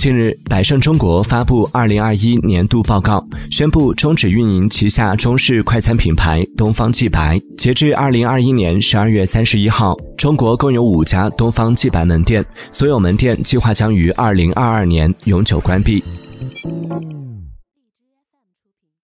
近日百胜中国发布二零二一年度报告宣布终止运营旗下中式快餐品牌东方既白截至二零二一年十二月三十一号中国共有五家东方既白门店所有门店计划将于二零二二年永久关闭。